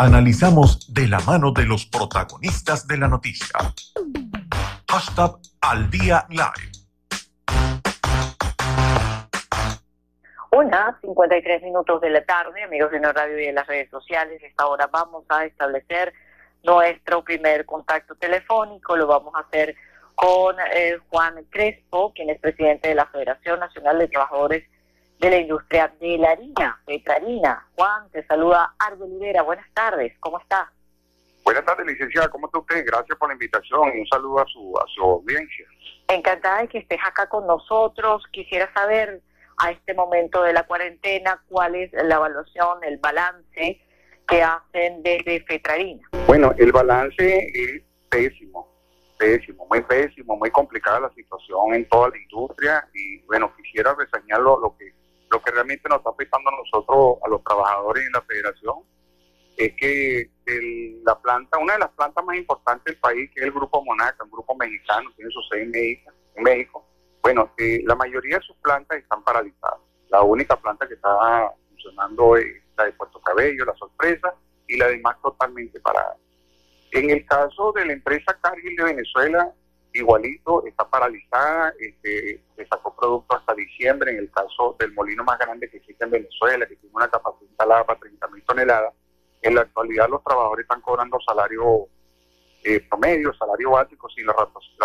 Analizamos de la mano de los protagonistas de la noticia. Hashtag al día live. Una, 53 minutos de la tarde, amigos de la radio y de las redes sociales. Esta hora vamos a establecer nuestro primer contacto telefónico. Lo vamos a hacer con eh, Juan Crespo, quien es presidente de la Federación Nacional de Trabajadores de la Industria de la Harina, Petrarina. Juan, te saluda Ardo Olivera. Buenas tardes, ¿cómo está? Buenas tardes, licenciada. ¿Cómo está usted? Gracias por la invitación y un saludo a su, a su audiencia. Encantada de que estés acá con nosotros. Quisiera saber a este momento de la cuarentena cuál es la evaluación, el balance que hacen desde Petrarina. Bueno, el balance es pésimo pésimo, muy pésimo, muy complicada la situación en toda la industria y bueno, quisiera reseñar lo, que lo que realmente nos está afectando a nosotros, a los trabajadores en la federación, es que la planta, una de las plantas más importantes del país, que es el Grupo Monaca, un grupo mexicano, tiene sus seis en México, bueno, eh, la mayoría de sus plantas están paralizadas. La única planta que está funcionando es la de Puerto Cabello, la sorpresa, y la demás totalmente parada. En el caso de la empresa Cargill de Venezuela, igualito, está paralizada, este, se sacó producto hasta diciembre, en el caso del molino más grande que existe en Venezuela, que tiene una capacidad instalada para 30 mil toneladas, en la actualidad los trabajadores están cobrando salario eh, promedio, salario básico sin las,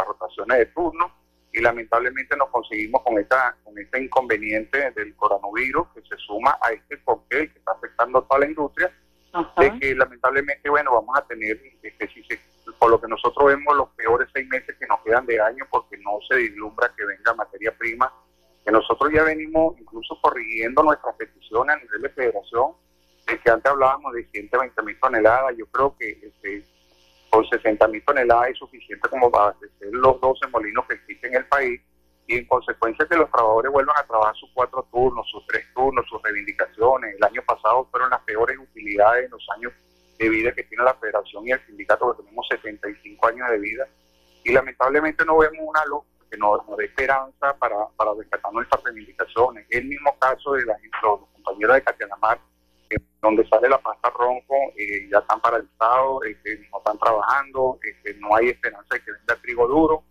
rotaciones de turno, y lamentablemente nos conseguimos con esta con este inconveniente del coronavirus que se suma a este cóctel que está afectando a toda la industria de que lamentablemente, bueno, vamos a tener, este, si por lo que nosotros vemos, los peores seis meses que nos quedan de año, porque no se vislumbra que venga materia prima, que nosotros ya venimos incluso corrigiendo nuestra petición a nivel de federación, de que antes hablábamos de 120 mil toneladas, yo creo que este, con 60 mil toneladas es suficiente como para abastecer los 12 molinos que existen en el país, y en consecuencia que los trabajadores vuelvan a trabajar sus cuatro turnos, sus tres turnos, sus reivindicaciones. El año pasado fueron las peores utilidades en los años de vida que tiene la federación y el sindicato, que tenemos 75 años de vida. Y lamentablemente no vemos una luz que nos, dé esperanza para, para rescatar nuestras reivindicaciones. El mismo caso de la, los compañeros de Catianamar, donde sale la pasta ronco, eh, ya están paralizados, este, no están trabajando, este, no hay esperanza de que venga trigo duro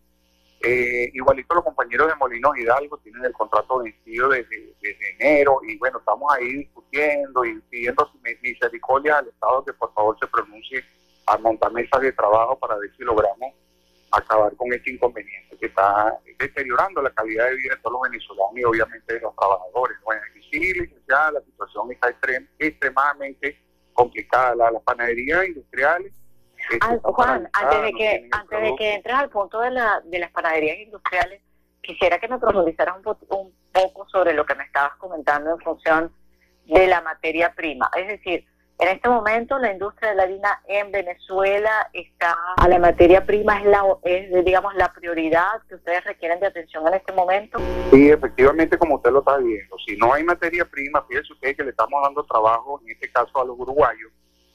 eh, igualito los compañeros de Molinos Hidalgo tienen el contrato vencido desde, enero y bueno, estamos ahí discutiendo y pidiendo misericordia al Estado que por favor se pronuncie a montar mesas de trabajo para ver si logramos acabar con este inconveniente que está deteriorando la calidad de vida de todos los venezolanos y obviamente de los trabajadores. Bueno, y sí, licenciada, la situación está extremadamente complicada. las panaderías industriales Ah, Juan, antes de que antes de que entres al punto de, la, de las panaderías industriales, quisiera que me profundizaras un, un poco sobre lo que me estabas comentando en función de la materia prima. Es decir, en este momento la industria de la harina en Venezuela está a la materia prima es la es digamos la prioridad que ustedes requieren de atención en este momento. Sí, efectivamente como usted lo está viendo, si no hay materia prima, fíjese usted que le estamos dando trabajo en este caso a los uruguayos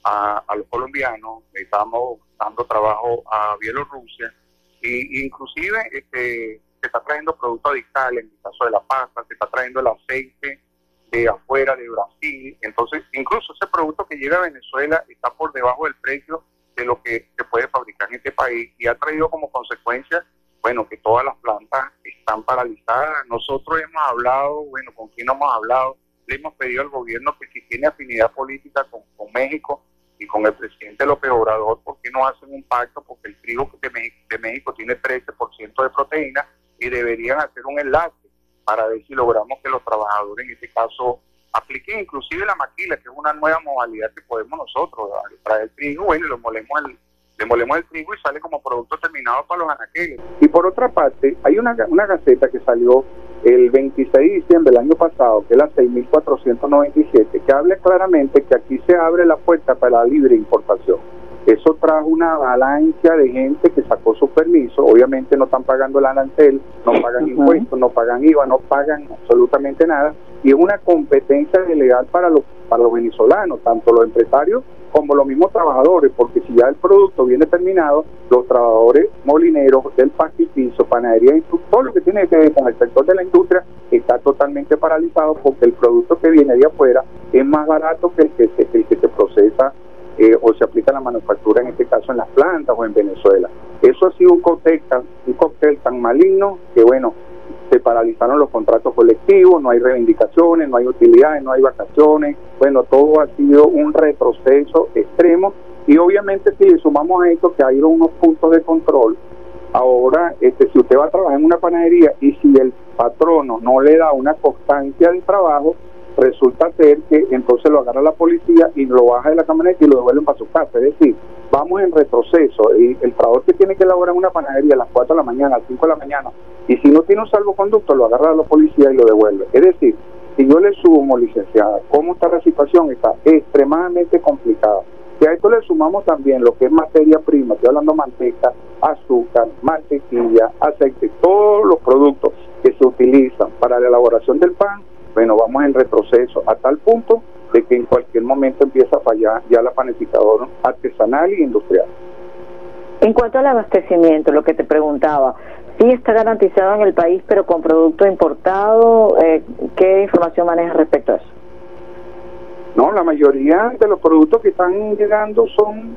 a, los colombianos, estamos dando trabajo a Bielorrusia, y, inclusive este, se está trayendo productos adicionales, en el caso de la pasta, se está trayendo el aceite de afuera de Brasil, entonces incluso ese producto que llega a Venezuela está por debajo del precio de lo que se puede fabricar en este país y ha traído como consecuencia, bueno, que todas las plantas están paralizadas. Nosotros hemos hablado, bueno, ¿con quién hemos hablado? Le hemos pedido al gobierno que si tiene afinidad política con, con México, y con el presidente López Obrador, ¿por qué no hacen un pacto? Porque el trigo de México, de México tiene 13% de proteína y deberían hacer un enlace para ver si logramos que los trabajadores en este caso apliquen inclusive la maquila, que es una nueva modalidad que podemos nosotros traer el trigo, bueno, lo molemos el, le molemos el trigo y sale como producto terminado para los anaqueles. Y por otra parte, hay una, una gaceta que salió el 26 de diciembre del año pasado, que es la 6.497, que habla claramente que aquí se abre la puerta para la libre importación. Trajo una avalancha de gente que sacó su permiso, obviamente no están pagando el arancel, no pagan impuestos, no pagan IVA, no pagan absolutamente nada, y es una competencia ilegal para los, para los venezolanos, tanto los empresarios como los mismos trabajadores, porque si ya el producto viene terminado, los trabajadores molineros del pastipizo, panadería, todo lo que tiene que ver con el sector de la industria está totalmente paralizado porque el producto que viene de afuera es más barato que el que se, el que eh, o se aplica la manufactura, en este caso en las plantas o en Venezuela. Eso ha sido un cóctel tan, un cóctel tan maligno que, bueno, se paralizaron los contratos colectivos, no hay reivindicaciones, no hay utilidades, no hay vacaciones, bueno, todo ha sido un retroceso extremo y obviamente si sumamos a esto que hay unos puntos de control, ahora este, si usted va a trabajar en una panadería y si el patrono no le da una constancia de trabajo, resulta ser que entonces lo agarra la policía y lo baja de la camioneta y lo devuelven para su casa. Es decir, vamos en retroceso. Y el trabajador que tiene que elaborar una panadería a las 4 de la mañana, a las 5 de la mañana, y si no tiene un salvoconducto, lo agarra la policía y lo devuelve. Es decir, si yo le sumo, licenciada, cómo está la situación, está extremadamente complicada. Y a esto le sumamos también lo que es materia prima, estoy hablando manteca, azúcar, mantequilla, aceite, todos los productos que se utilizan para la elaboración del pan, bueno, vamos en retroceso a tal punto de que en cualquier momento empieza a fallar ya la panificadora artesanal y industrial. En cuanto al abastecimiento, lo que te preguntaba, sí está garantizado en el país, pero con producto importado, eh, ¿qué información manejas respecto a eso? No, la mayoría de los productos que están llegando son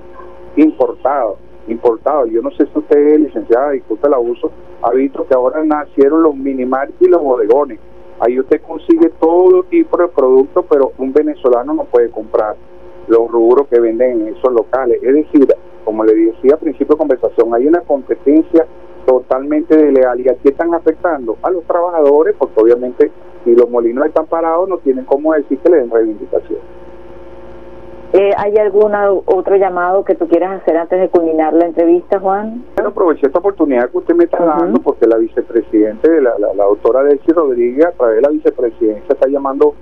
importados, importados. Yo no sé si usted, licenciada, disculpe el abuso, ha visto que ahora nacieron los minimar y los bodegones. Ahí usted consigue todo tipo de productos, pero un venezolano no puede comprar los rubros que venden en esos locales. Es decir, como le decía al principio de conversación, hay una competencia totalmente desleal y aquí están afectando a los trabajadores porque obviamente si los molinos están parados no tienen cómo decir que le den reivindicación. Eh, ¿Hay algún otro llamado que tú quieras hacer antes de culminar la entrevista, Juan? Bueno, aproveché esta oportunidad que usted me está dando porque la vicepresidente, la, la, la doctora Delcy Rodríguez, a través de la vicepresidencia, está llamando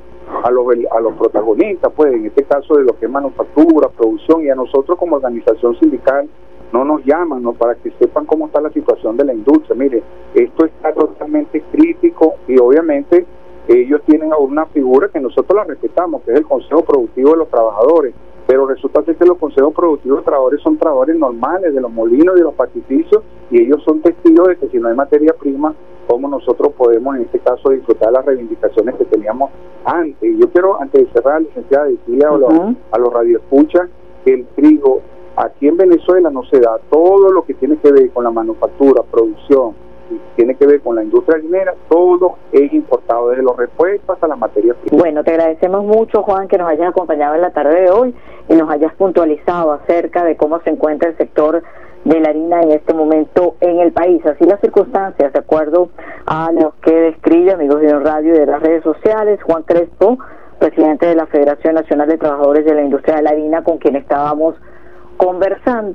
a los, a los protagonistas, pues en este caso de lo que es manufactura, producción, y a nosotros como organización sindical no nos llaman ¿no? para que sepan cómo está la situación de la industria. Mire, esto está totalmente crítico y obviamente ellos tienen una figura que nosotros la respetamos, que es el Consejo Productivo de los Trabajadores, pero resulta que los consejos productivos de trabajadores son trabajadores normales de los molinos y de los paqueticios y ellos son testigos de que si no hay materia prima, ¿cómo nosotros podemos en este caso disfrutar las reivindicaciones que teníamos antes? Y yo quiero, antes de cerrar, licenciada, decirle a, los, a los radioescuchas que el trigo aquí en Venezuela no se da. Todo lo que tiene que ver con la manufactura, producción, tiene que ver con la industria minera, todo es importado, desde los repuestos hasta la materia prima. Bueno, te agradecemos mucho, Juan, que nos hayas acompañado en la tarde de hoy y nos hayas puntualizado acerca de cómo se encuentra el sector de la harina en este momento en el país. Así las circunstancias, de acuerdo a lo que describe, amigos de radio y de las redes sociales, Juan Crespo, presidente de la Federación Nacional de Trabajadores de la Industria de la Harina, con quien estábamos conversando.